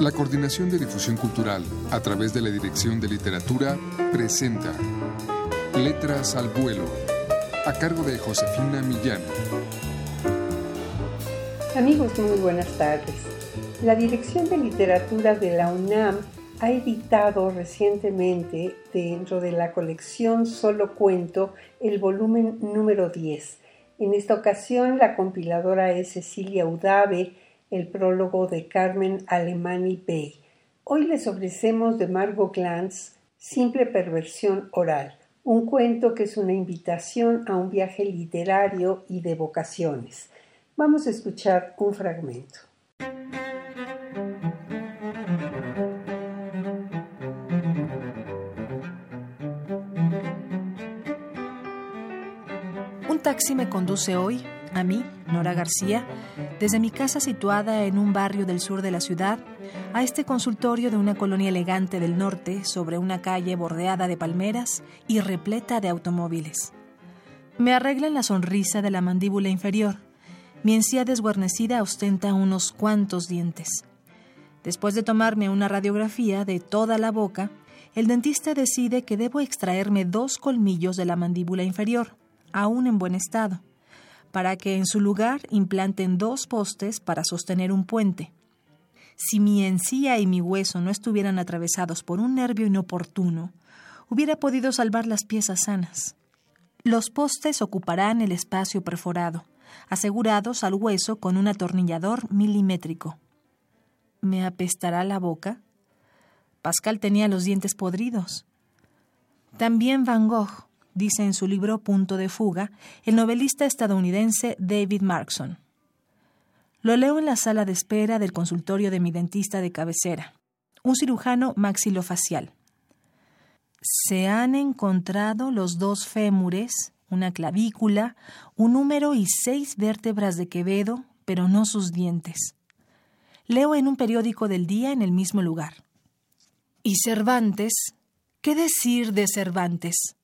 La Coordinación de Difusión Cultural, a través de la Dirección de Literatura, presenta Letras al Vuelo, a cargo de Josefina Millán. Amigos, muy buenas tardes. La Dirección de Literatura de la UNAM ha editado recientemente dentro de la colección Solo Cuento el volumen número 10. En esta ocasión la compiladora es Cecilia Udave, el prólogo de Carmen Alemani Bey. Hoy les ofrecemos de Margot Glantz Simple Perversión Oral, un cuento que es una invitación a un viaje literario y de vocaciones. Vamos a escuchar un fragmento. Un taxi me conduce hoy a mí, Nora García, desde mi casa situada en un barrio del sur de la ciudad, a este consultorio de una colonia elegante del norte sobre una calle bordeada de palmeras y repleta de automóviles. Me arreglan la sonrisa de la mandíbula inferior. Mi encía desguarnecida ostenta unos cuantos dientes. Después de tomarme una radiografía de toda la boca, el dentista decide que debo extraerme dos colmillos de la mandíbula inferior, aún en buen estado para que en su lugar implanten dos postes para sostener un puente. Si mi encía y mi hueso no estuvieran atravesados por un nervio inoportuno, hubiera podido salvar las piezas sanas. Los postes ocuparán el espacio perforado, asegurados al hueso con un atornillador milimétrico. ¿Me apestará la boca? Pascal tenía los dientes podridos. También Van Gogh dice en su libro Punto de Fuga el novelista estadounidense David Markson. Lo leo en la sala de espera del consultorio de mi dentista de cabecera, un cirujano maxilofacial. Se han encontrado los dos fémures, una clavícula, un número y seis vértebras de Quevedo, pero no sus dientes. Leo en un periódico del día en el mismo lugar. ¿Y Cervantes? ¿Qué decir de Cervantes?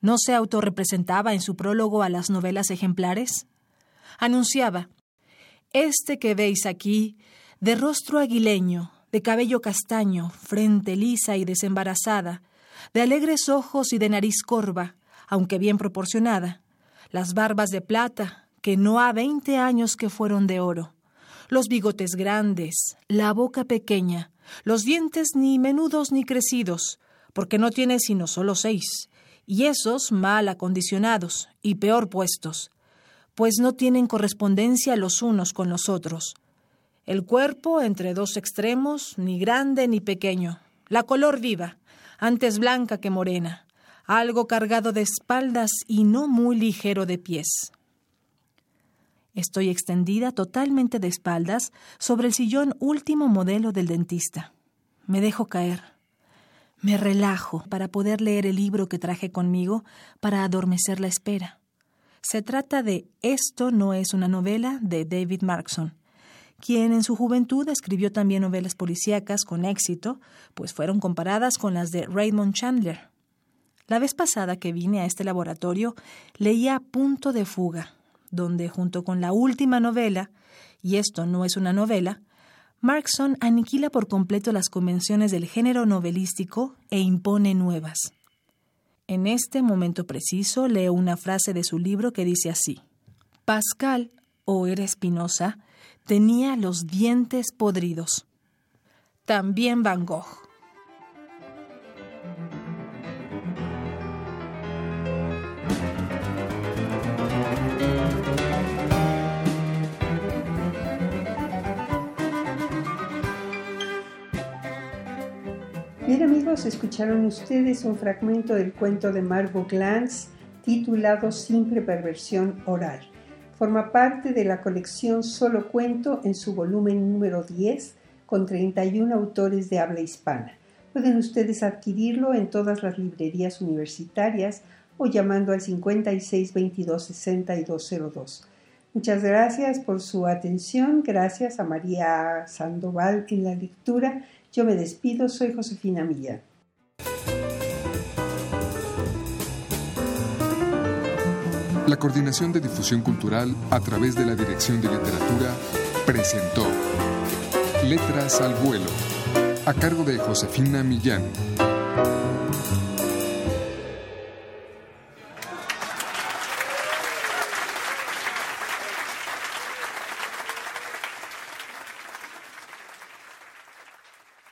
¿No se autorrepresentaba en su prólogo a las novelas ejemplares? Anunciaba, Este que veis aquí, de rostro aguileño, de cabello castaño, frente lisa y desembarazada, de alegres ojos y de nariz corva, aunque bien proporcionada, las barbas de plata, que no ha veinte años que fueron de oro, los bigotes grandes, la boca pequeña, los dientes ni menudos ni crecidos, porque no tiene sino solo seis, y esos mal acondicionados y peor puestos, pues no tienen correspondencia los unos con los otros. El cuerpo entre dos extremos, ni grande ni pequeño, la color viva, antes blanca que morena, algo cargado de espaldas y no muy ligero de pies. Estoy extendida totalmente de espaldas sobre el sillón último modelo del dentista. Me dejo caer. Me relajo para poder leer el libro que traje conmigo para adormecer la espera. Se trata de Esto no es una novela de David Markson, quien en su juventud escribió también novelas policíacas con éxito, pues fueron comparadas con las de Raymond Chandler. La vez pasada que vine a este laboratorio leía Punto de Fuga, donde junto con la última novela, y esto no es una novela, Markson aniquila por completo las convenciones del género novelístico e impone nuevas. En este momento preciso leo una frase de su libro que dice así: Pascal, o era Espinosa, tenía los dientes podridos. También Van Gogh. Bien amigos, escucharon ustedes un fragmento del cuento de Margot Glantz titulado Simple Perversión Oral. Forma parte de la colección Solo Cuento en su volumen número 10 con 31 autores de habla hispana. Pueden ustedes adquirirlo en todas las librerías universitarias o llamando al 56 22 6202. Muchas gracias por su atención. Gracias a María Sandoval en la lectura yo me despido, soy Josefina Millán. La Coordinación de Difusión Cultural a través de la Dirección de Literatura presentó Letras al vuelo, a cargo de Josefina Millán.